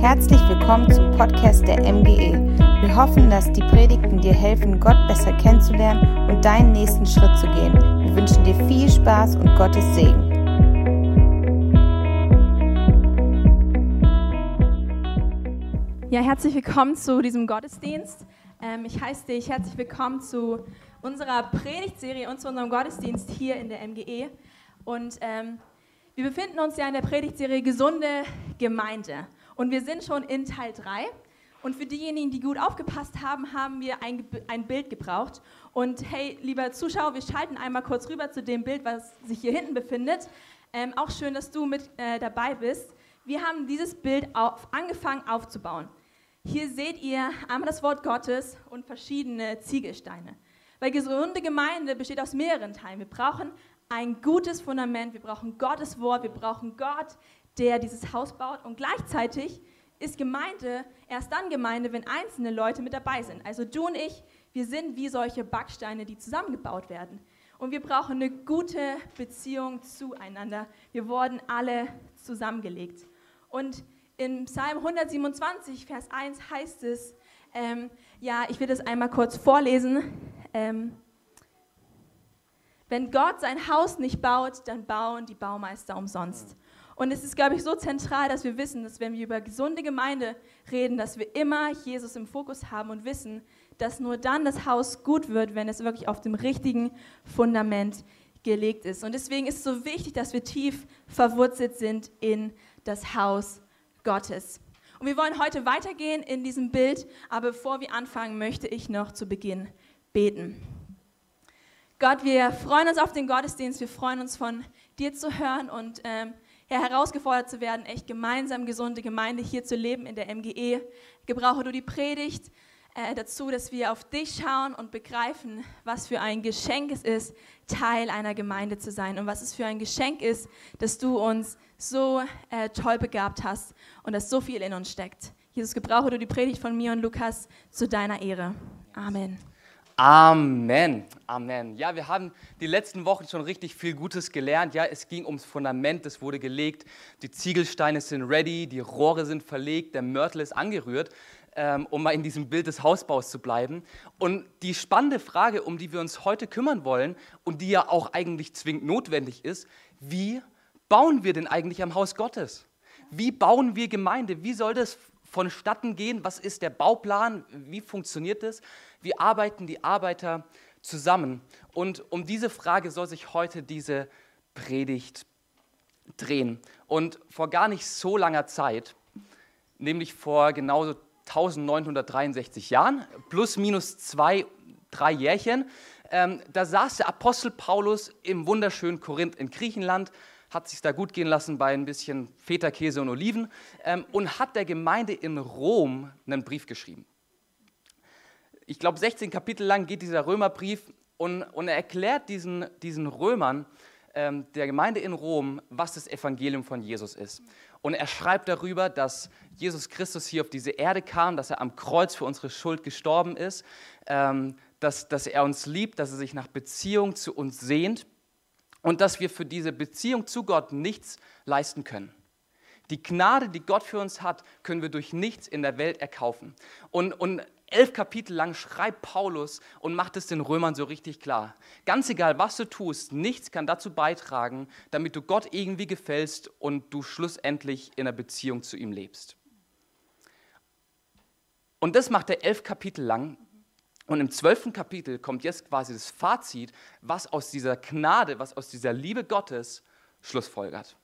Herzlich willkommen zum Podcast der MGE. Wir hoffen, dass die Predigten dir helfen, Gott besser kennenzulernen und deinen nächsten Schritt zu gehen. Wir wünschen dir viel Spaß und Gottes Segen. Ja, herzlich willkommen zu diesem Gottesdienst. Ähm, ich heiße dich herzlich willkommen zu unserer Predigtserie und zu unserem Gottesdienst hier in der MGE. Und ähm, wir befinden uns ja in der Predigtserie Gesunde Gemeinde. Und wir sind schon in Teil 3. Und für diejenigen, die gut aufgepasst haben, haben wir ein, ein Bild gebraucht. Und hey, lieber Zuschauer, wir schalten einmal kurz rüber zu dem Bild, was sich hier hinten befindet. Ähm, auch schön, dass du mit äh, dabei bist. Wir haben dieses Bild auf, angefangen aufzubauen. Hier seht ihr einmal das Wort Gottes und verschiedene Ziegelsteine. Weil gesunde Gemeinde besteht aus mehreren Teilen. Wir brauchen ein gutes Fundament, wir brauchen Gottes Wort, wir brauchen Gott, der dieses Haus baut. Und gleichzeitig ist Gemeinde erst dann Gemeinde, wenn einzelne Leute mit dabei sind. Also du und ich, wir sind wie solche Backsteine, die zusammengebaut werden. Und wir brauchen eine gute Beziehung zueinander. Wir wurden alle zusammengelegt. Und in Psalm 127, Vers 1 heißt es, ähm, ja, ich will das einmal kurz vorlesen. Ähm, wenn Gott sein Haus nicht baut, dann bauen die Baumeister umsonst. Und es ist, glaube ich, so zentral, dass wir wissen, dass wenn wir über gesunde Gemeinde reden, dass wir immer Jesus im Fokus haben und wissen, dass nur dann das Haus gut wird, wenn es wirklich auf dem richtigen Fundament gelegt ist. Und deswegen ist es so wichtig, dass wir tief verwurzelt sind in das Haus Gottes. Und wir wollen heute weitergehen in diesem Bild, aber bevor wir anfangen, möchte ich noch zu Beginn beten. Gott, wir freuen uns auf den Gottesdienst, wir freuen uns von dir zu hören und ähm, ja, herausgefordert zu werden, echt gemeinsam gesunde Gemeinde hier zu leben in der MGE. Gebrauche du die Predigt äh, dazu, dass wir auf dich schauen und begreifen, was für ein Geschenk es ist, Teil einer Gemeinde zu sein und was es für ein Geschenk ist, dass du uns so äh, toll begabt hast und dass so viel in uns steckt. Jesus, gebrauche du die Predigt von mir und Lukas zu deiner Ehre. Amen. Amen, Amen. Ja, wir haben die letzten Wochen schon richtig viel Gutes gelernt. Ja, es ging ums Fundament, das wurde gelegt, die Ziegelsteine sind ready, die Rohre sind verlegt, der Mörtel ist angerührt, ähm, um mal in diesem Bild des Hausbaus zu bleiben. Und die spannende Frage, um die wir uns heute kümmern wollen und die ja auch eigentlich zwingend notwendig ist, wie bauen wir denn eigentlich am Haus Gottes? Wie bauen wir Gemeinde? Wie soll das vonstatten gehen? Was ist der Bauplan? Wie funktioniert das? Wie arbeiten die Arbeiter zusammen? Und um diese Frage soll sich heute diese Predigt drehen. Und vor gar nicht so langer Zeit, nämlich vor genauso 1963 Jahren, plus minus zwei, drei Jährchen, ähm, da saß der Apostel Paulus im wunderschönen Korinth in Griechenland, hat sich da gut gehen lassen bei ein bisschen Feta-Käse und Oliven ähm, und hat der Gemeinde in Rom einen Brief geschrieben ich glaube, 16 Kapitel lang geht dieser Römerbrief und, und er erklärt diesen, diesen Römern, ähm, der Gemeinde in Rom, was das Evangelium von Jesus ist. Und er schreibt darüber, dass Jesus Christus hier auf diese Erde kam, dass er am Kreuz für unsere Schuld gestorben ist, ähm, dass, dass er uns liebt, dass er sich nach Beziehung zu uns sehnt und dass wir für diese Beziehung zu Gott nichts leisten können. Die Gnade, die Gott für uns hat, können wir durch nichts in der Welt erkaufen. Und, und elf Kapitel lang schreibt Paulus und macht es den Römern so richtig klar. Ganz egal, was du tust, nichts kann dazu beitragen, damit du Gott irgendwie gefällst und du schlussendlich in einer Beziehung zu ihm lebst. Und das macht er elf Kapitel lang. Und im zwölften Kapitel kommt jetzt quasi das Fazit, was aus dieser Gnade, was aus dieser Liebe Gottes schlussfolgert.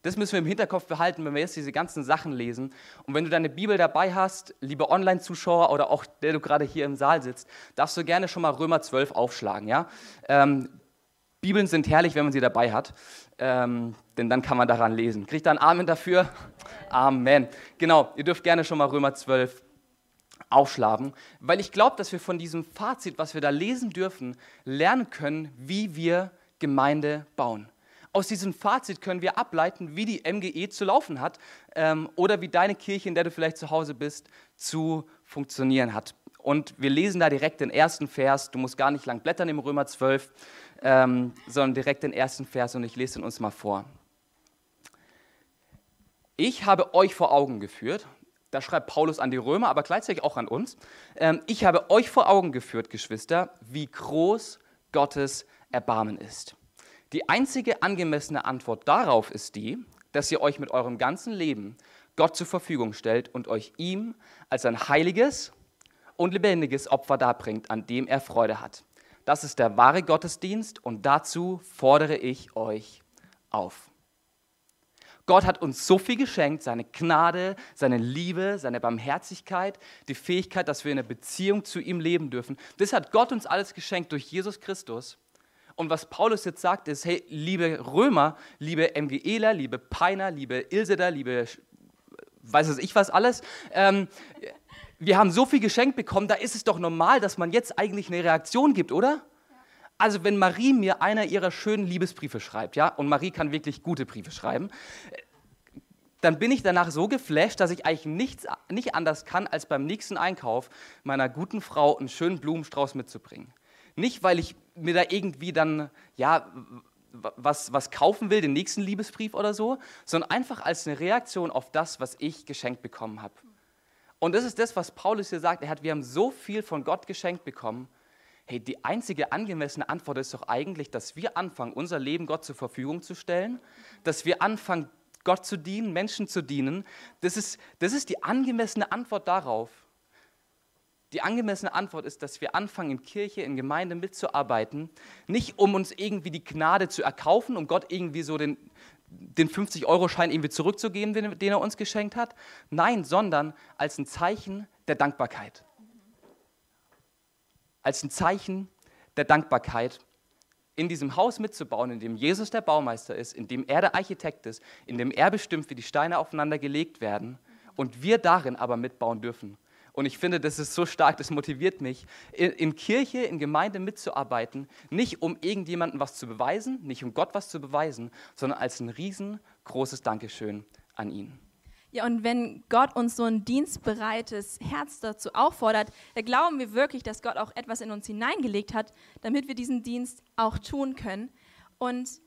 Das müssen wir im Hinterkopf behalten, wenn wir jetzt diese ganzen Sachen lesen. Und wenn du deine Bibel dabei hast, liebe Online-Zuschauer oder auch der du gerade hier im Saal sitzt, darfst du gerne schon mal Römer 12 aufschlagen. Ja? Ähm, Bibeln sind herrlich, wenn man sie dabei hat, ähm, denn dann kann man daran lesen. Kriegt da ein Amen dafür? Amen. Genau, ihr dürft gerne schon mal Römer 12 aufschlagen, weil ich glaube, dass wir von diesem Fazit, was wir da lesen dürfen, lernen können, wie wir Gemeinde bauen. Aus diesem Fazit können wir ableiten, wie die MGE zu laufen hat ähm, oder wie deine Kirche, in der du vielleicht zu Hause bist, zu funktionieren hat. Und wir lesen da direkt den ersten Vers. Du musst gar nicht lang blättern im Römer 12, ähm, sondern direkt den ersten Vers und ich lese ihn uns mal vor. Ich habe euch vor Augen geführt, da schreibt Paulus an die Römer, aber gleichzeitig auch an uns. Ähm, ich habe euch vor Augen geführt, Geschwister, wie groß Gottes Erbarmen ist. Die einzige angemessene Antwort darauf ist die, dass ihr euch mit eurem ganzen Leben Gott zur Verfügung stellt und euch ihm als ein heiliges und lebendiges Opfer darbringt, an dem er Freude hat. Das ist der wahre Gottesdienst und dazu fordere ich euch auf. Gott hat uns so viel geschenkt, seine Gnade, seine Liebe, seine Barmherzigkeit, die Fähigkeit, dass wir in einer Beziehung zu ihm leben dürfen. Das hat Gott uns alles geschenkt durch Jesus Christus. Und was Paulus jetzt sagt, ist, hey, liebe Römer, liebe MGEler, liebe Peiner, liebe Ilseder, liebe, weiß es ich was alles, ähm, wir haben so viel geschenkt bekommen, da ist es doch normal, dass man jetzt eigentlich eine Reaktion gibt, oder? Also wenn Marie mir einer ihrer schönen Liebesbriefe schreibt, ja, und Marie kann wirklich gute Briefe schreiben, dann bin ich danach so geflasht, dass ich eigentlich nichts, nicht anders kann, als beim nächsten Einkauf meiner guten Frau einen schönen Blumenstrauß mitzubringen. Nicht, weil ich mir da irgendwie dann, ja, was, was kaufen will, den nächsten Liebesbrief oder so, sondern einfach als eine Reaktion auf das, was ich geschenkt bekommen habe. Und das ist das, was Paulus hier sagt. Er hat, wir haben so viel von Gott geschenkt bekommen Hey, die einzige angemessene Antwort ist doch eigentlich, dass wir anfangen, unser Leben Gott zur Verfügung zu stellen, dass wir anfangen, Gott zu dienen, Menschen zu dienen. Das ist, das ist die angemessene Antwort darauf. Die angemessene Antwort ist, dass wir anfangen, in Kirche, in Gemeinde mitzuarbeiten, nicht um uns irgendwie die Gnade zu erkaufen, um Gott irgendwie so den, den 50-Euro-Schein irgendwie zurückzugeben, den, den er uns geschenkt hat. Nein, sondern als ein Zeichen der Dankbarkeit als ein Zeichen der Dankbarkeit in diesem Haus mitzubauen, in dem Jesus der Baumeister ist, in dem er der Architekt ist, in dem er bestimmt, wie die Steine aufeinander gelegt werden und wir darin aber mitbauen dürfen. Und ich finde, das ist so stark, das motiviert mich, in, Kirche, in Gemeinde mitzuarbeiten, nicht um irgendjemandem was zu beweisen, nicht um Gott was zu beweisen, sondern als ein riesengroßes Dankeschön an ihn. Ja, und wenn Gott uns so ein dienstbereites Herz dazu auffordert, dann glauben wir wirklich, dass Gott auch etwas in uns hineingelegt hat, damit wir diesen Dienst auch tun können. Und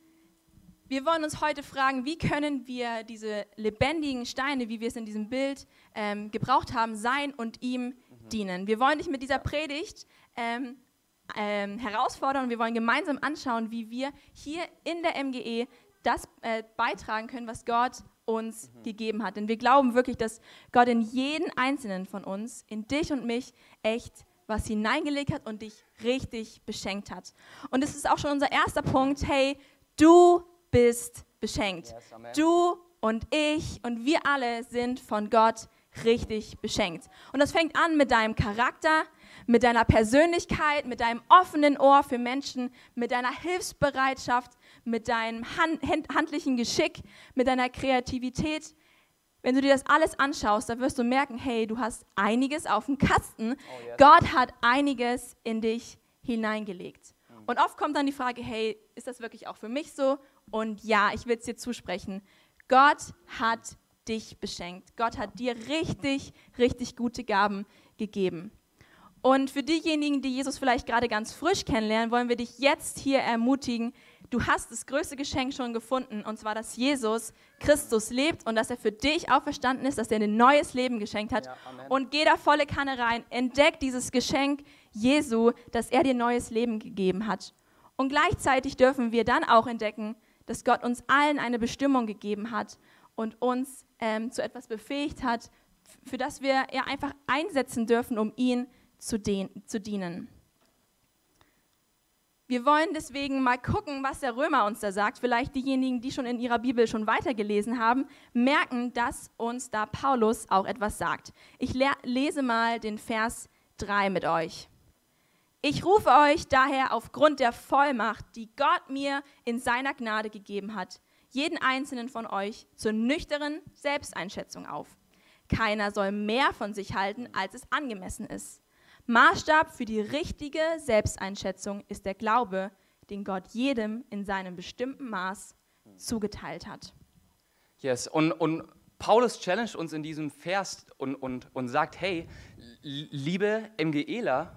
wir wollen uns heute fragen, wie können wir diese lebendigen Steine, wie wir es in diesem Bild ähm, gebraucht haben, sein und ihm mhm. dienen. Wir wollen dich mit dieser Predigt ähm, ähm, herausfordern und wir wollen gemeinsam anschauen, wie wir hier in der MGE das äh, beitragen können, was Gott uns mhm. gegeben hat. Denn wir glauben wirklich, dass Gott in jeden einzelnen von uns, in dich und mich, echt was hineingelegt hat und dich richtig beschenkt hat. Und es ist auch schon unser erster Punkt. Hey, du bist beschenkt. Yes, du und ich und wir alle sind von Gott richtig beschenkt. Und das fängt an mit deinem Charakter, mit deiner Persönlichkeit, mit deinem offenen Ohr für Menschen, mit deiner Hilfsbereitschaft, mit deinem hand, handlichen Geschick, mit deiner Kreativität. Wenn du dir das alles anschaust, dann wirst du merken, hey, du hast einiges auf dem Kasten. Oh, yes. Gott hat einiges in dich hineingelegt. Mhm. Und oft kommt dann die Frage, hey, ist das wirklich auch für mich so? Und ja, ich will es dir zusprechen. Gott hat dich beschenkt. Gott hat dir richtig, richtig gute Gaben gegeben. Und für diejenigen, die Jesus vielleicht gerade ganz frisch kennenlernen, wollen wir dich jetzt hier ermutigen, du hast das größte Geschenk schon gefunden, und zwar, dass Jesus Christus lebt und dass er für dich auferstanden ist, dass er ein neues Leben geschenkt hat. Ja, und geh da volle Kanne rein, entdeck dieses Geschenk Jesu, dass er dir neues Leben gegeben hat. Und gleichzeitig dürfen wir dann auch entdecken, dass Gott uns allen eine Bestimmung gegeben hat und uns ähm, zu etwas befähigt hat, für das wir ja einfach einsetzen dürfen, um ihn zu, zu dienen. Wir wollen deswegen mal gucken, was der Römer uns da sagt. Vielleicht diejenigen, die schon in ihrer Bibel schon weitergelesen haben, merken, dass uns da Paulus auch etwas sagt. Ich lese mal den Vers 3 mit euch. Ich rufe euch daher aufgrund der Vollmacht, die Gott mir in seiner Gnade gegeben hat, jeden einzelnen von euch zur nüchternen Selbsteinschätzung auf. Keiner soll mehr von sich halten, als es angemessen ist. Maßstab für die richtige Selbsteinschätzung ist der Glaube, den Gott jedem in seinem bestimmten Maß zugeteilt hat. Yes, und, und Paulus challenge uns in diesem Vers und, und, und sagt, hey, liebe MGEler,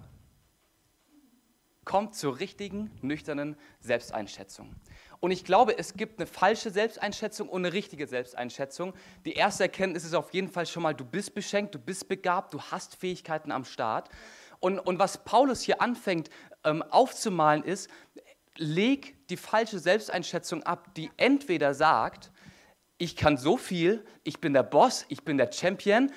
kommt zur richtigen, nüchternen Selbsteinschätzung. Und ich glaube, es gibt eine falsche Selbsteinschätzung und eine richtige Selbsteinschätzung. Die erste Erkenntnis ist auf jeden Fall schon mal, du bist beschenkt, du bist begabt, du hast Fähigkeiten am Start. Und, und was Paulus hier anfängt ähm, aufzumalen ist, leg die falsche Selbsteinschätzung ab, die entweder sagt, ich kann so viel, ich bin der Boss, ich bin der Champion,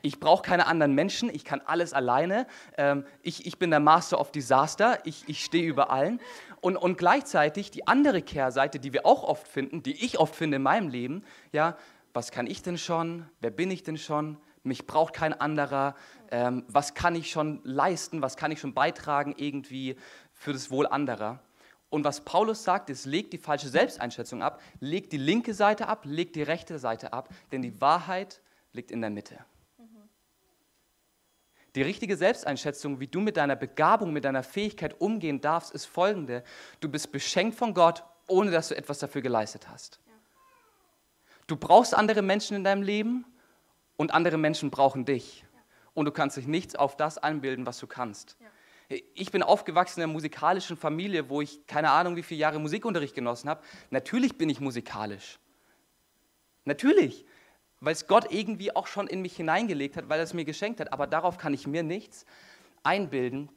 ich brauche keine anderen Menschen, ich kann alles alleine, ähm, ich, ich bin der Master of Disaster, ich, ich stehe über allen. Und, und gleichzeitig die andere Kehrseite, die wir auch oft finden, die ich oft finde in meinem Leben, ja, was kann ich denn schon, wer bin ich denn schon, mich braucht kein anderer, ähm, was kann ich schon leisten, was kann ich schon beitragen irgendwie für das Wohl anderer. Und was Paulus sagt, ist, legt die falsche Selbsteinschätzung ab, legt die linke Seite ab, legt die rechte Seite ab, denn die Wahrheit liegt in der Mitte. Die richtige Selbsteinschätzung, wie du mit deiner Begabung, mit deiner Fähigkeit umgehen darfst, ist folgende. Du bist beschenkt von Gott, ohne dass du etwas dafür geleistet hast. Du brauchst andere Menschen in deinem Leben und andere Menschen brauchen dich. Und du kannst dich nichts auf das einbilden, was du kannst. Ich bin aufgewachsen in einer musikalischen Familie, wo ich keine Ahnung, wie viele Jahre Musikunterricht genossen habe. Natürlich bin ich musikalisch. Natürlich weil es Gott irgendwie auch schon in mich hineingelegt hat, weil er es mir geschenkt hat. Aber darauf kann ich mir nichts einbilden.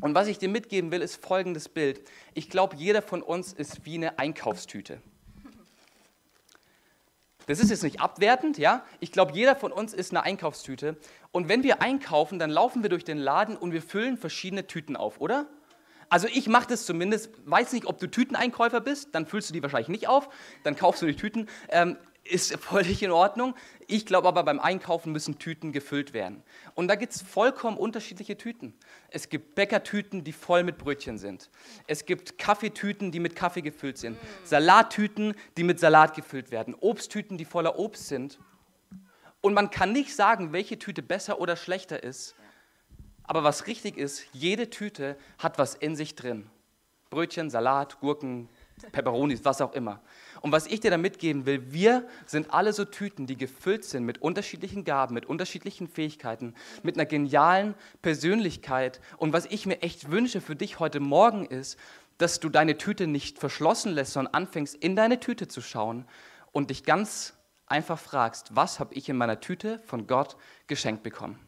Und was ich dir mitgeben will, ist folgendes Bild. Ich glaube, jeder von uns ist wie eine Einkaufstüte. Das ist jetzt nicht abwertend, ja? Ich glaube, jeder von uns ist eine Einkaufstüte. Und wenn wir einkaufen, dann laufen wir durch den Laden und wir füllen verschiedene Tüten auf, oder? Also ich mache das zumindest, weiß nicht, ob du Tüteneinkäufer bist, dann füllst du die wahrscheinlich nicht auf, dann kaufst du die Tüten. Ähm, ist völlig in Ordnung. Ich glaube aber, beim Einkaufen müssen Tüten gefüllt werden. Und da gibt es vollkommen unterschiedliche Tüten. Es gibt Bäckertüten, die voll mit Brötchen sind. Es gibt Kaffeetüten, die mit Kaffee gefüllt sind. Salattüten, die mit Salat gefüllt werden. Obsttüten, die voller Obst sind. Und man kann nicht sagen, welche Tüte besser oder schlechter ist. Aber was richtig ist, jede Tüte hat was in sich drin. Brötchen, Salat, Gurken, Peperonis, was auch immer. Und was ich dir da mitgeben will, wir sind alle so Tüten, die gefüllt sind mit unterschiedlichen Gaben, mit unterschiedlichen Fähigkeiten, mit einer genialen Persönlichkeit. Und was ich mir echt wünsche für dich heute Morgen ist, dass du deine Tüte nicht verschlossen lässt, sondern anfängst in deine Tüte zu schauen und dich ganz einfach fragst, was habe ich in meiner Tüte von Gott geschenkt bekommen?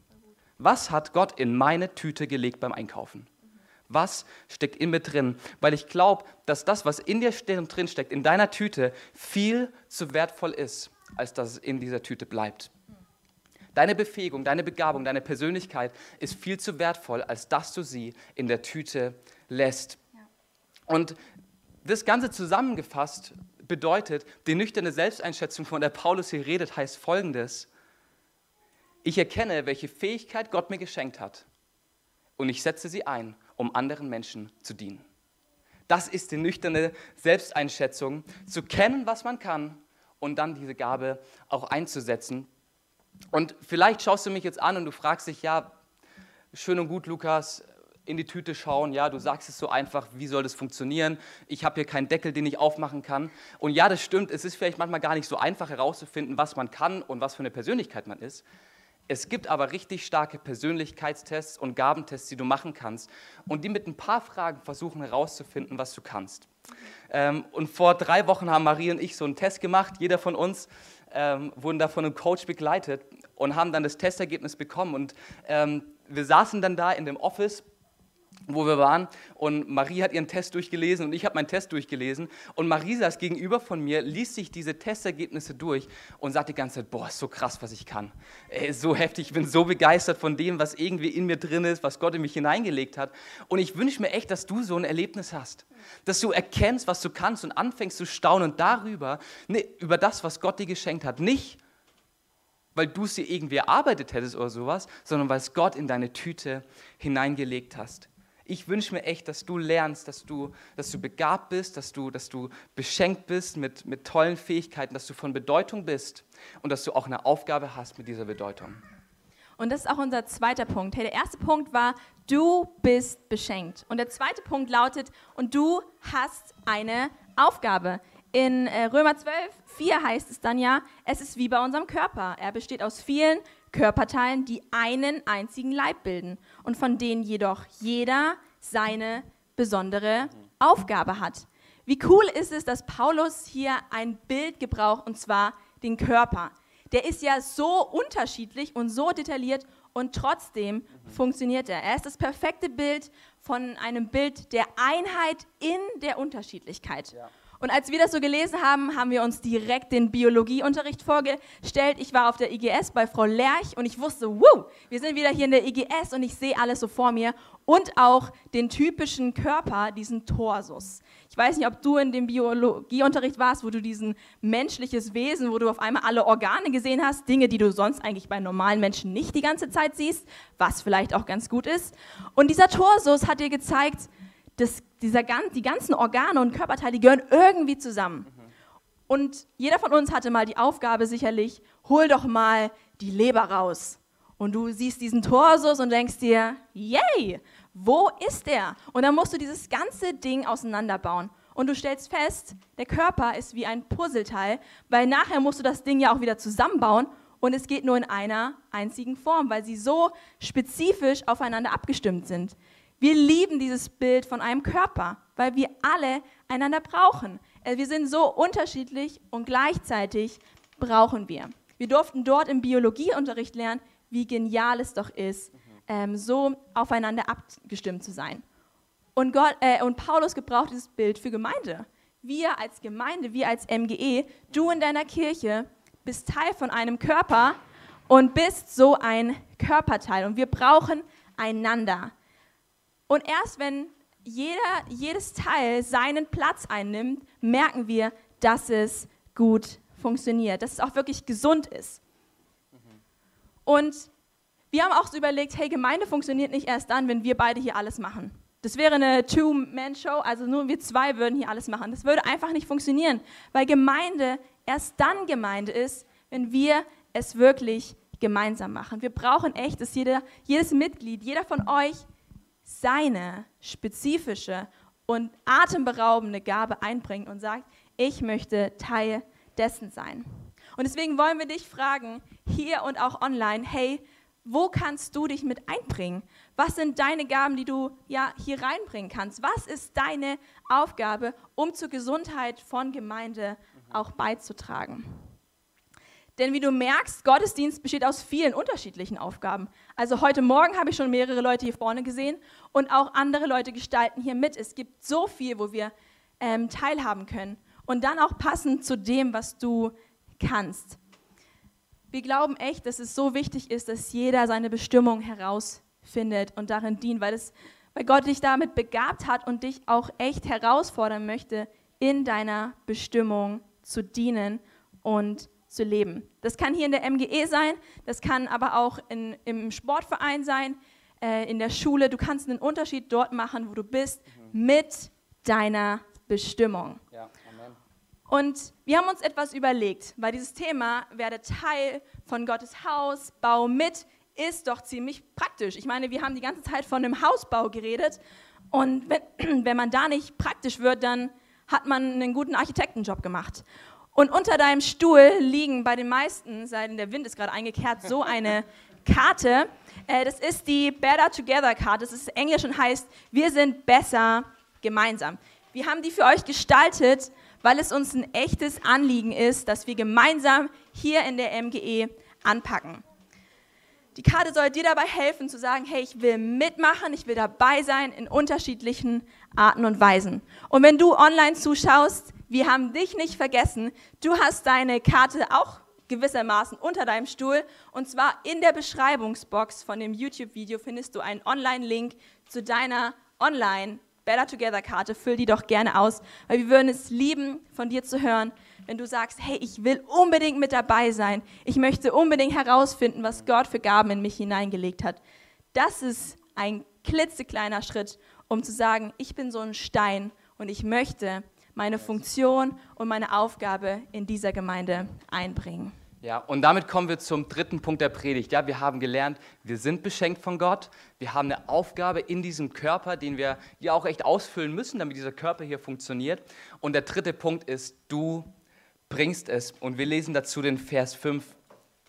Was hat Gott in meine Tüte gelegt beim Einkaufen? Was steckt in mir drin? Weil ich glaube, dass das, was in dir drin steckt, in deiner Tüte, viel zu wertvoll ist, als dass es in dieser Tüte bleibt. Deine Befähigung, deine Begabung, deine Persönlichkeit ist viel zu wertvoll, als dass du sie in der Tüte lässt. Und das Ganze zusammengefasst bedeutet, die nüchterne Selbsteinschätzung, von der Paulus hier redet, heißt folgendes. Ich erkenne, welche Fähigkeit Gott mir geschenkt hat und ich setze sie ein um anderen Menschen zu dienen. Das ist die nüchterne Selbsteinschätzung, zu kennen, was man kann und dann diese Gabe auch einzusetzen. Und vielleicht schaust du mich jetzt an und du fragst dich, ja, schön und gut, Lukas, in die Tüte schauen, ja, du sagst es so einfach, wie soll das funktionieren? Ich habe hier keinen Deckel, den ich aufmachen kann. Und ja, das stimmt, es ist vielleicht manchmal gar nicht so einfach herauszufinden, was man kann und was für eine Persönlichkeit man ist. Es gibt aber richtig starke Persönlichkeitstests und Gabentests, die du machen kannst und die mit ein paar Fragen versuchen herauszufinden, was du kannst. Ähm, und vor drei Wochen haben Marie und ich so einen Test gemacht. Jeder von uns ähm, wurden da von einem Coach begleitet und haben dann das Testergebnis bekommen. Und ähm, wir saßen dann da in dem Office wo wir waren. Und Marie hat ihren Test durchgelesen und ich habe meinen Test durchgelesen. Und Marie saß gegenüber von mir, liest sich diese Testergebnisse durch und sagt die ganze Zeit, boah, ist so krass, was ich kann. Ey, so heftig, ich bin so begeistert von dem, was irgendwie in mir drin ist, was Gott in mich hineingelegt hat. Und ich wünsche mir echt, dass du so ein Erlebnis hast, dass du erkennst, was du kannst und anfängst zu staunen darüber, ne, über das, was Gott dir geschenkt hat, nicht weil du es dir irgendwie erarbeitet hättest oder sowas, sondern weil es Gott in deine Tüte hineingelegt hast ich wünsche mir echt, dass du lernst, dass du, dass du begabt bist, dass du, dass du beschenkt bist mit, mit tollen Fähigkeiten, dass du von Bedeutung bist und dass du auch eine Aufgabe hast mit dieser Bedeutung. Und das ist auch unser zweiter Punkt. Hey, der erste Punkt war, du bist beschenkt. Und der zweite Punkt lautet, und du hast eine Aufgabe. In äh, Römer 12, 4 heißt es dann ja, es ist wie bei unserem Körper. Er besteht aus vielen Körperteilen, die einen einzigen Leib bilden und von denen jedoch jeder seine besondere Aufgabe hat. Wie cool ist es, dass Paulus hier ein Bild gebraucht, und zwar den Körper. Der ist ja so unterschiedlich und so detailliert und trotzdem funktioniert er. Er ist das perfekte Bild von einem Bild der Einheit in der Unterschiedlichkeit. Ja. Und als wir das so gelesen haben, haben wir uns direkt den Biologieunterricht vorgestellt. Ich war auf der IGS bei Frau Lerch und ich wusste, wow, wir sind wieder hier in der IGS und ich sehe alles so vor mir. Und auch den typischen Körper, diesen Torsus. Ich weiß nicht, ob du in dem Biologieunterricht warst, wo du diesen menschliches Wesen, wo du auf einmal alle Organe gesehen hast, Dinge, die du sonst eigentlich bei normalen Menschen nicht die ganze Zeit siehst, was vielleicht auch ganz gut ist. Und dieser Torsus hat dir gezeigt, das, dieser, die ganzen Organe und Körperteile, die gehören irgendwie zusammen. Und jeder von uns hatte mal die Aufgabe sicherlich, hol doch mal die Leber raus. Und du siehst diesen Torsus und denkst dir, yay, wo ist der? Und dann musst du dieses ganze Ding auseinanderbauen. Und du stellst fest, der Körper ist wie ein Puzzleteil, weil nachher musst du das Ding ja auch wieder zusammenbauen und es geht nur in einer einzigen Form, weil sie so spezifisch aufeinander abgestimmt sind. Wir lieben dieses Bild von einem Körper, weil wir alle einander brauchen. Äh, wir sind so unterschiedlich und gleichzeitig brauchen wir. Wir durften dort im Biologieunterricht lernen, wie genial es doch ist, ähm, so aufeinander abgestimmt zu sein. Und, Gott, äh, und Paulus gebraucht dieses Bild für Gemeinde. Wir als Gemeinde, wir als MGE, du in deiner Kirche bist Teil von einem Körper und bist so ein Körperteil. Und wir brauchen einander. Und erst wenn jeder, jedes Teil seinen Platz einnimmt, merken wir, dass es gut funktioniert, dass es auch wirklich gesund ist. Und wir haben auch so überlegt, hey, Gemeinde funktioniert nicht erst dann, wenn wir beide hier alles machen. Das wäre eine Two-Man-Show, also nur wir zwei würden hier alles machen. Das würde einfach nicht funktionieren, weil Gemeinde erst dann Gemeinde ist, wenn wir es wirklich gemeinsam machen. Wir brauchen echt, dass jeder, jedes Mitglied, jeder von euch seine spezifische und atemberaubende Gabe einbringt und sagt, ich möchte Teil dessen sein. Und deswegen wollen wir dich fragen, hier und auch online, hey, wo kannst du dich mit einbringen? Was sind deine Gaben, die du ja hier reinbringen kannst? Was ist deine Aufgabe, um zur Gesundheit von Gemeinde auch beizutragen? Denn wie du merkst, Gottesdienst besteht aus vielen unterschiedlichen Aufgaben. Also heute Morgen habe ich schon mehrere Leute hier vorne gesehen und auch andere Leute gestalten hier mit. Es gibt so viel, wo wir ähm, teilhaben können. Und dann auch passend zu dem, was du kannst. Wir glauben echt, dass es so wichtig ist, dass jeder seine Bestimmung herausfindet und darin dient, weil, es, weil Gott dich damit begabt hat und dich auch echt herausfordern möchte, in deiner Bestimmung zu dienen und zu leben. Das kann hier in der MGE sein, das kann aber auch in, im Sportverein sein, äh, in der Schule. Du kannst einen Unterschied dort machen, wo du bist, mhm. mit deiner Bestimmung. Ja, Und wir haben uns etwas überlegt, weil dieses Thema, werde Teil von Gottes Haus, bau mit, ist doch ziemlich praktisch. Ich meine, wir haben die ganze Zeit von einem Hausbau geredet und wenn, wenn man da nicht praktisch wird, dann hat man einen guten Architektenjob gemacht. Und unter deinem Stuhl liegen bei den meisten, seit der Wind ist gerade eingekehrt, so eine Karte. Äh, das ist die Better Together Karte. Das ist Englisch und heißt, wir sind besser gemeinsam. Wir haben die für euch gestaltet, weil es uns ein echtes Anliegen ist, dass wir gemeinsam hier in der MGE anpacken. Die Karte soll dir dabei helfen zu sagen, hey, ich will mitmachen, ich will dabei sein in unterschiedlichen Arten und Weisen. Und wenn du online zuschaust, wir haben dich nicht vergessen. Du hast deine Karte auch gewissermaßen unter deinem Stuhl. Und zwar in der Beschreibungsbox von dem YouTube-Video findest du einen Online-Link zu deiner Online- Better Together Karte. Füll die doch gerne aus, weil wir würden es lieben, von dir zu hören, wenn du sagst, hey, ich will unbedingt mit dabei sein. Ich möchte unbedingt herausfinden, was Gott für Gaben in mich hineingelegt hat. Das ist ein klitzekleiner Schritt, um zu sagen, ich bin so ein Stein und ich möchte meine Funktion und meine Aufgabe in dieser Gemeinde einbringen. Ja, und damit kommen wir zum dritten Punkt der Predigt. Ja, wir haben gelernt, wir sind beschenkt von Gott. Wir haben eine Aufgabe in diesem Körper, den wir ja auch echt ausfüllen müssen, damit dieser Körper hier funktioniert. Und der dritte Punkt ist, du bringst es. Und wir lesen dazu den Vers 5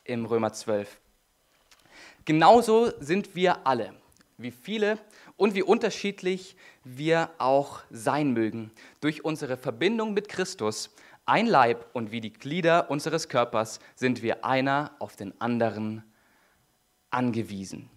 im Römer 12. Genauso sind wir alle. wie viele und wie unterschiedlich wir auch sein mögen. Durch unsere Verbindung mit Christus, ein Leib und wie die Glieder unseres Körpers sind wir einer auf den anderen angewiesen.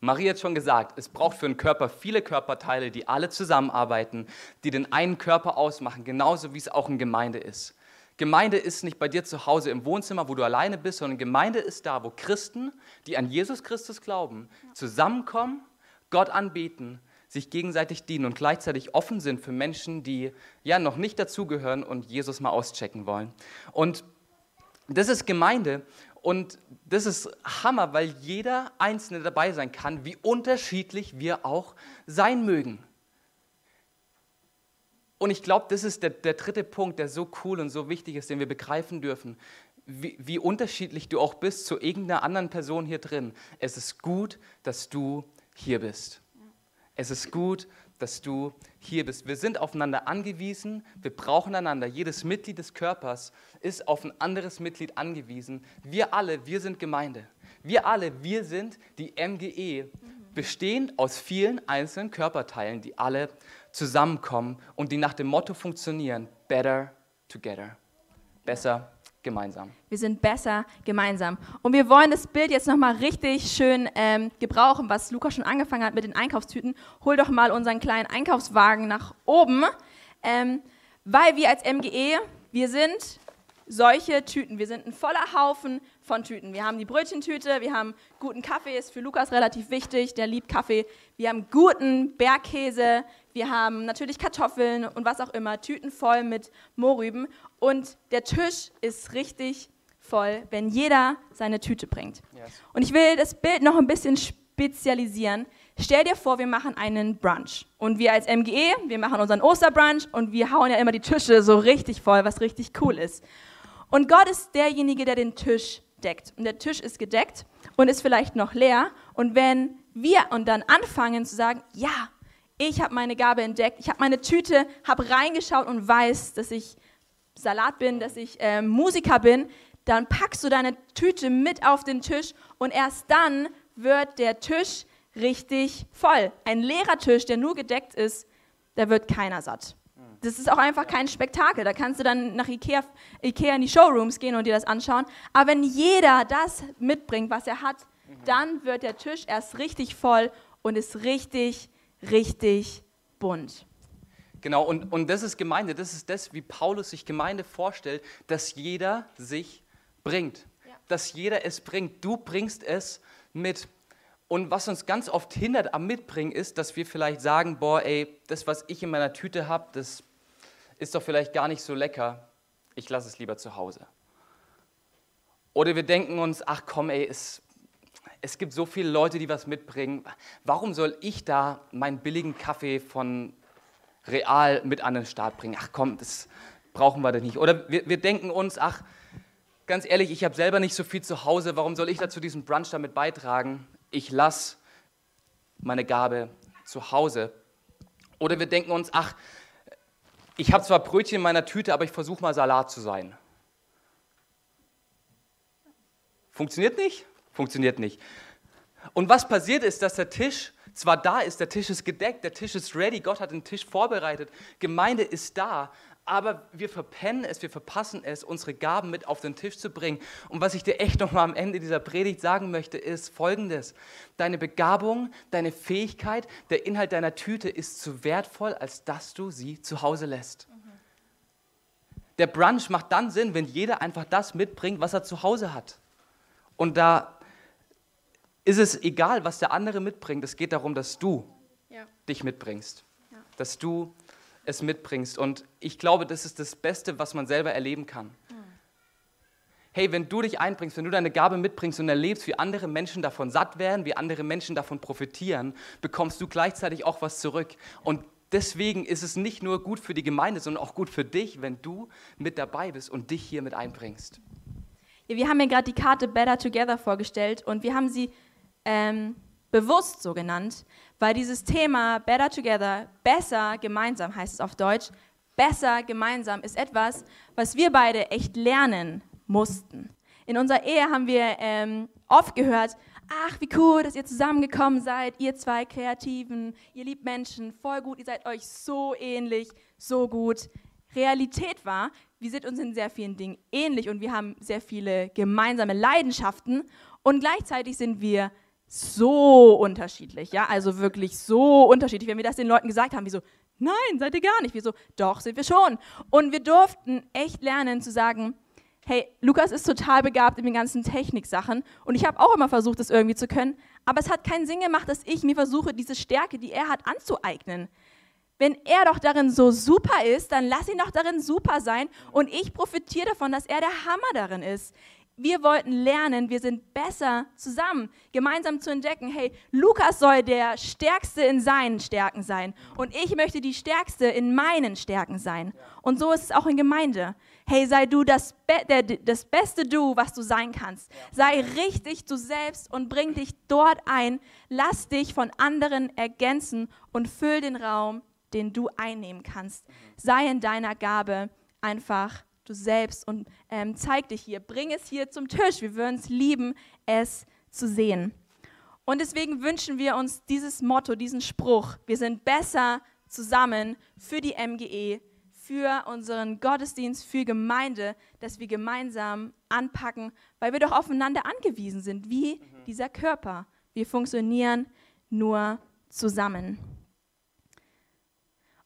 Maria hat schon gesagt, es braucht für einen Körper viele Körperteile, die alle zusammenarbeiten, die den einen Körper ausmachen, genauso wie es auch in Gemeinde ist. Gemeinde ist nicht bei dir zu Hause im Wohnzimmer, wo du alleine bist, sondern Gemeinde ist da, wo Christen, die an Jesus Christus glauben, zusammenkommen, Gott anbeten, sich gegenseitig dienen und gleichzeitig offen sind für Menschen, die ja noch nicht dazugehören und Jesus mal auschecken wollen. Und das ist Gemeinde und das ist Hammer, weil jeder Einzelne dabei sein kann, wie unterschiedlich wir auch sein mögen. Und ich glaube, das ist der, der, dritte Punkt, der so cool und so wichtig ist, den wir begreifen dürfen. Wie, wie unterschiedlich du auch bist zu irgendeiner anderen Person hier drin. Es ist gut, dass du hier bist. Es ist gut, dass du hier bist. Wir sind aufeinander angewiesen, wir brauchen einander. Jedes Mitglied des Körpers ist auf ein anderes Mitglied angewiesen. Wir alle, wir sind Gemeinde. Wir alle, wir sind die MGE, bestehend aus vielen einzelnen Körperteilen, die alle zusammenkommen und die nach dem Motto funktionieren, better together. Besser gemeinsam. Wir sind besser gemeinsam. Und wir wollen das Bild jetzt nochmal richtig schön ähm, gebrauchen, was Lukas schon angefangen hat mit den Einkaufstüten. Hol doch mal unseren kleinen Einkaufswagen nach oben, ähm, weil wir als MGE, wir sind solche Tüten. Wir sind ein voller Haufen von Tüten. Wir haben die Brötchentüte, wir haben guten Kaffee, ist für Lukas relativ wichtig, der liebt Kaffee. Wir haben guten Bergkäse, wir haben natürlich Kartoffeln und was auch immer, Tüten voll mit Mohrrüben. Und der Tisch ist richtig voll, wenn jeder seine Tüte bringt. Yes. Und ich will das Bild noch ein bisschen spezialisieren. Stell dir vor, wir machen einen Brunch. Und wir als MGE, wir machen unseren Osterbrunch und wir hauen ja immer die Tische so richtig voll, was richtig cool ist. Und Gott ist derjenige, der den Tisch deckt. Und der Tisch ist gedeckt und ist vielleicht noch leer. Und wenn wir und dann anfangen zu sagen, ja, ich habe meine Gabe entdeckt, ich habe meine Tüte, habe reingeschaut und weiß, dass ich Salat bin, dass ich äh, Musiker bin, dann packst du deine Tüte mit auf den Tisch und erst dann wird der Tisch richtig voll. Ein leerer Tisch, der nur gedeckt ist, da wird keiner satt. Das ist auch einfach kein Spektakel. Da kannst du dann nach Ikea, Ikea in die Showrooms gehen und dir das anschauen. Aber wenn jeder das mitbringt, was er hat, dann wird der Tisch erst richtig voll und ist richtig, richtig bunt. Genau, und, und das ist Gemeinde, das ist das, wie Paulus sich Gemeinde vorstellt, dass jeder sich bringt. Ja. Dass jeder es bringt. Du bringst es mit. Und was uns ganz oft hindert am Mitbringen ist, dass wir vielleicht sagen, boah, ey, das, was ich in meiner Tüte habe, das ist doch vielleicht gar nicht so lecker, ich lasse es lieber zu Hause. Oder wir denken uns, ach komm, ey, es, es gibt so viele Leute, die was mitbringen. Warum soll ich da meinen billigen Kaffee von Real mit an den Start bringen? Ach komm, das brauchen wir doch nicht. Oder wir, wir denken uns, ach, ganz ehrlich, ich habe selber nicht so viel zu Hause, warum soll ich da zu diesem Brunch damit beitragen? Ich lasse meine Gabe zu Hause. Oder wir denken uns, ach, ich habe zwar Brötchen in meiner Tüte, aber ich versuche mal Salat zu sein. Funktioniert nicht? Funktioniert nicht. Und was passiert ist, dass der Tisch zwar da ist, der Tisch ist gedeckt, der Tisch ist ready, Gott hat den Tisch vorbereitet, Gemeinde ist da, aber wir verpennen es, wir verpassen es, unsere Gaben mit auf den Tisch zu bringen. Und was ich dir echt nochmal am Ende dieser Predigt sagen möchte, ist folgendes. Deine Begabung, deine Fähigkeit, der Inhalt deiner Tüte ist zu wertvoll, als dass du sie zu Hause lässt. Der Brunch macht dann Sinn, wenn jeder einfach das mitbringt, was er zu Hause hat. Und da ist es egal, was der andere mitbringt. Es geht darum, dass du ja. dich mitbringst. Ja. Dass du es mitbringst. Und ich glaube, das ist das Beste, was man selber erleben kann. Hey, wenn du dich einbringst, wenn du deine Gabe mitbringst und erlebst, wie andere Menschen davon satt werden, wie andere Menschen davon profitieren, bekommst du gleichzeitig auch was zurück. Und deswegen ist es nicht nur gut für die Gemeinde, sondern auch gut für dich, wenn du mit dabei bist und dich hier mit einbringst. Ja, wir haben mir gerade die Karte Better Together vorgestellt und wir haben sie ähm, bewusst so genannt, weil dieses Thema Better Together, besser gemeinsam heißt es auf Deutsch, besser gemeinsam ist etwas, was wir beide echt lernen mussten. In unserer Ehe haben wir ähm, oft gehört, ach, wie cool, dass ihr zusammengekommen seid, ihr zwei Kreativen, ihr liebt Menschen, voll gut, ihr seid euch so ähnlich, so gut. Realität war, wir sind uns in sehr vielen Dingen ähnlich und wir haben sehr viele gemeinsame Leidenschaften und gleichzeitig sind wir so unterschiedlich, ja, also wirklich so unterschiedlich. Wenn wir das den Leuten gesagt haben, wie so, nein, seid ihr gar nicht, wir so, doch, sind wir schon. Und wir durften echt lernen zu sagen, hey, Lukas ist total begabt in den ganzen Techniksachen und ich habe auch immer versucht, das irgendwie zu können, aber es hat keinen Sinn gemacht, dass ich mir versuche, diese Stärke, die er hat, anzueignen. Wenn er doch darin so super ist, dann lass ihn doch darin super sein und ich profitiere davon, dass er der Hammer darin ist wir wollten lernen, wir sind besser zusammen, gemeinsam zu entdecken, hey, Lukas soll der Stärkste in seinen Stärken sein und ich möchte die Stärkste in meinen Stärken sein. Und so ist es auch in Gemeinde. Hey, sei du das, Be der, das beste Du, was du sein kannst. Sei richtig du selbst und bring dich dort ein. Lass dich von anderen ergänzen und füll den Raum, den du einnehmen kannst. Sei in deiner Gabe einfach du selbst und ähm, zeig dich hier, bring es hier zum Tisch. Wir würden es lieben, es zu sehen. Und deswegen wünschen wir uns dieses Motto, diesen Spruch, wir sind besser zusammen für die MGE, für unseren Gottesdienst, für Gemeinde, dass wir gemeinsam anpacken, weil wir doch aufeinander angewiesen sind, wie mhm. dieser Körper. Wir funktionieren nur zusammen.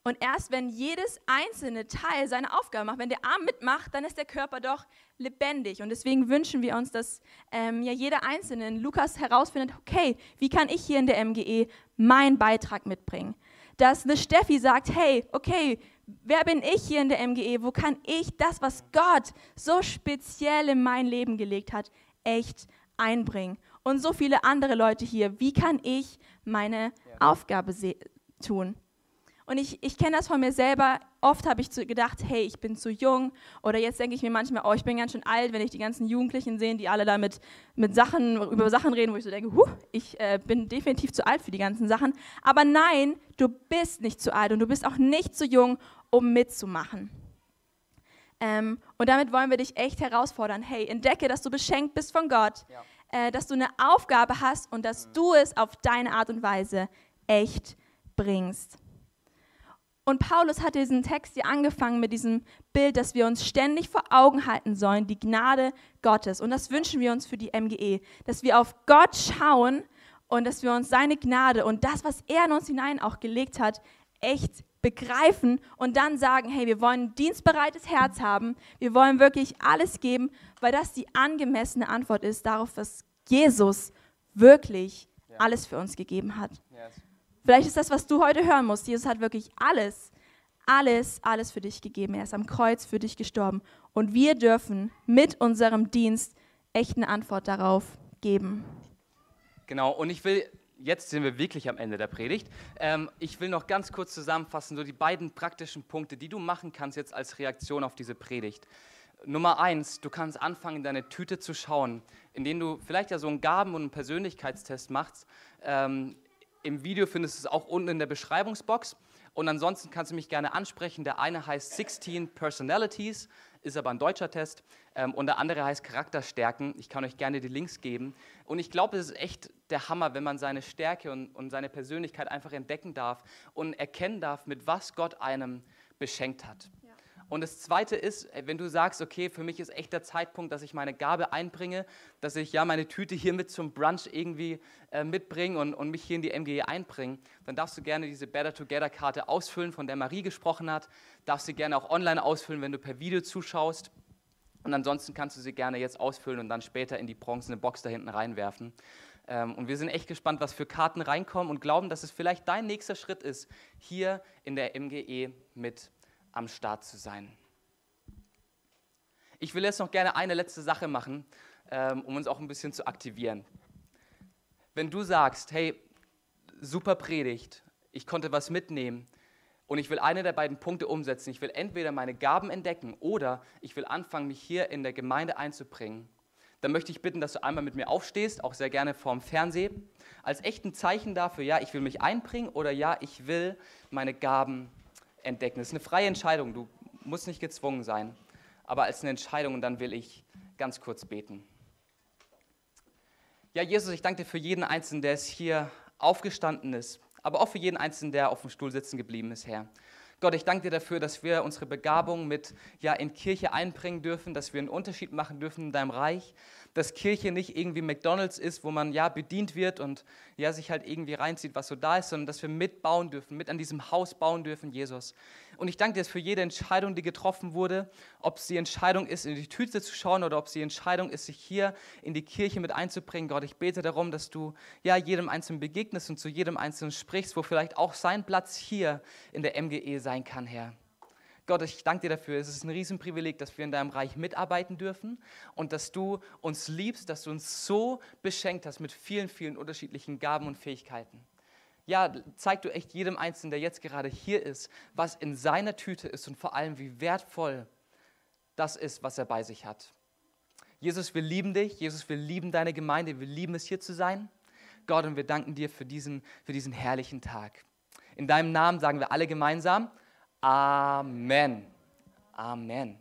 Und erst wenn jedes einzelne Teil seine Aufgabe macht, wenn der Arm mitmacht, dann ist der Körper doch lebendig. Und deswegen wünschen wir uns, dass ähm, ja jeder Einzelne in Lukas herausfindet, okay, wie kann ich hier in der MGE meinen Beitrag mitbringen? Dass eine Steffi sagt, hey, okay, wer bin ich hier in der MGE? Wo kann ich das, was Gott so speziell in mein Leben gelegt hat, echt einbringen? Und so viele andere Leute hier, wie kann ich meine ja. Aufgabe tun? Und ich, ich kenne das von mir selber. Oft habe ich gedacht, hey, ich bin zu jung. Oder jetzt denke ich mir manchmal, oh, ich bin ganz schön alt, wenn ich die ganzen Jugendlichen sehe, die alle da mit, mit Sachen, über Sachen reden, wo ich so denke, huh, ich äh, bin definitiv zu alt für die ganzen Sachen. Aber nein, du bist nicht zu alt und du bist auch nicht zu jung, um mitzumachen. Ähm, und damit wollen wir dich echt herausfordern. Hey, entdecke, dass du beschenkt bist von Gott, ja. äh, dass du eine Aufgabe hast und dass mhm. du es auf deine Art und Weise echt bringst. Und Paulus hat diesen Text hier angefangen mit diesem Bild, dass wir uns ständig vor Augen halten sollen, die Gnade Gottes. Und das wünschen wir uns für die MGE, dass wir auf Gott schauen und dass wir uns seine Gnade und das, was er in uns hinein auch gelegt hat, echt begreifen und dann sagen, hey, wir wollen ein dienstbereites Herz haben, wir wollen wirklich alles geben, weil das die angemessene Antwort ist darauf, was Jesus wirklich alles für uns gegeben hat. Yes. Vielleicht ist das, was du heute hören musst. Jesus hat wirklich alles, alles, alles für dich gegeben. Er ist am Kreuz für dich gestorben. Und wir dürfen mit unserem Dienst echt eine Antwort darauf geben. Genau, und ich will, jetzt sind wir wirklich am Ende der Predigt. Ähm, ich will noch ganz kurz zusammenfassen, so die beiden praktischen Punkte, die du machen kannst jetzt als Reaktion auf diese Predigt. Nummer eins, du kannst anfangen, in deine Tüte zu schauen, indem du vielleicht ja so einen Gaben- und einen Persönlichkeitstest machst. Ähm, im Video findest du es auch unten in der Beschreibungsbox. Und ansonsten kannst du mich gerne ansprechen. Der eine heißt 16 Personalities, ist aber ein deutscher Test. Ähm, und der andere heißt Charakterstärken. Ich kann euch gerne die Links geben. Und ich glaube, es ist echt der Hammer, wenn man seine Stärke und, und seine Persönlichkeit einfach entdecken darf und erkennen darf, mit was Gott einem beschenkt hat. Und das Zweite ist, äh, wenn du sagst, okay, für mich ist echt der Zeitpunkt, dass ich meine Gabe einbringe, dass ich ja meine Tüte hier mit zum Brunch irgendwie äh, mitbringe und, und mich hier in die MGE einbringe, dann darfst du gerne diese Better Together Karte ausfüllen, von der Marie gesprochen hat. Darfst sie gerne auch online ausfüllen, wenn du per Video zuschaust. Und ansonsten kannst du sie gerne jetzt ausfüllen und dann später in die bronzene Box da hinten reinwerfen. Ähm, und wir sind echt gespannt, was für Karten reinkommen und glauben, dass es vielleicht dein nächster Schritt ist, hier in der MGE mit am Start zu sein. Ich will jetzt noch gerne eine letzte Sache machen, ähm, um uns auch ein bisschen zu aktivieren. Wenn du sagst, hey, super Predigt, ich konnte was mitnehmen und ich will eine der beiden Punkte umsetzen, ich will entweder meine Gaben entdecken oder ich will anfangen, mich hier in der Gemeinde einzubringen, dann möchte ich bitten, dass du einmal mit mir aufstehst, auch sehr gerne vorm Fernsehen, als echten Zeichen dafür, ja, ich will mich einbringen oder ja, ich will meine Gaben entdecken. Das ist eine freie Entscheidung, du musst nicht gezwungen sein, aber als eine Entscheidung und dann will ich ganz kurz beten. Ja, Jesus, ich danke dir für jeden Einzelnen, der es hier aufgestanden ist, aber auch für jeden Einzelnen, der auf dem Stuhl sitzen geblieben ist, Herr. Gott, ich danke dir dafür, dass wir unsere Begabung mit ja, in Kirche einbringen dürfen, dass wir einen Unterschied machen dürfen in deinem Reich, dass Kirche nicht irgendwie McDonalds ist, wo man ja bedient wird und ja sich halt irgendwie reinzieht, was so da ist, sondern dass wir mitbauen dürfen, mit an diesem Haus bauen dürfen, Jesus. Und ich danke dir für jede Entscheidung, die getroffen wurde, ob es die Entscheidung ist, in die Tüte zu schauen oder ob es die Entscheidung ist, sich hier in die Kirche mit einzubringen. Gott, ich bete darum, dass du ja jedem Einzelnen begegnest und zu jedem Einzelnen sprichst, wo vielleicht auch sein Platz hier in der MGE sein kann, Herr. Gott, ich danke dir dafür. Es ist ein Riesenprivileg, dass wir in deinem Reich mitarbeiten dürfen und dass du uns liebst, dass du uns so beschenkt hast mit vielen, vielen unterschiedlichen Gaben und Fähigkeiten. Ja, zeig du echt jedem Einzelnen, der jetzt gerade hier ist, was in seiner Tüte ist und vor allem, wie wertvoll das ist, was er bei sich hat. Jesus, wir lieben dich. Jesus, wir lieben deine Gemeinde. Wir lieben es, hier zu sein. Gott, und wir danken dir für diesen, für diesen herrlichen Tag. In deinem Namen sagen wir alle gemeinsam, Amen. Amen.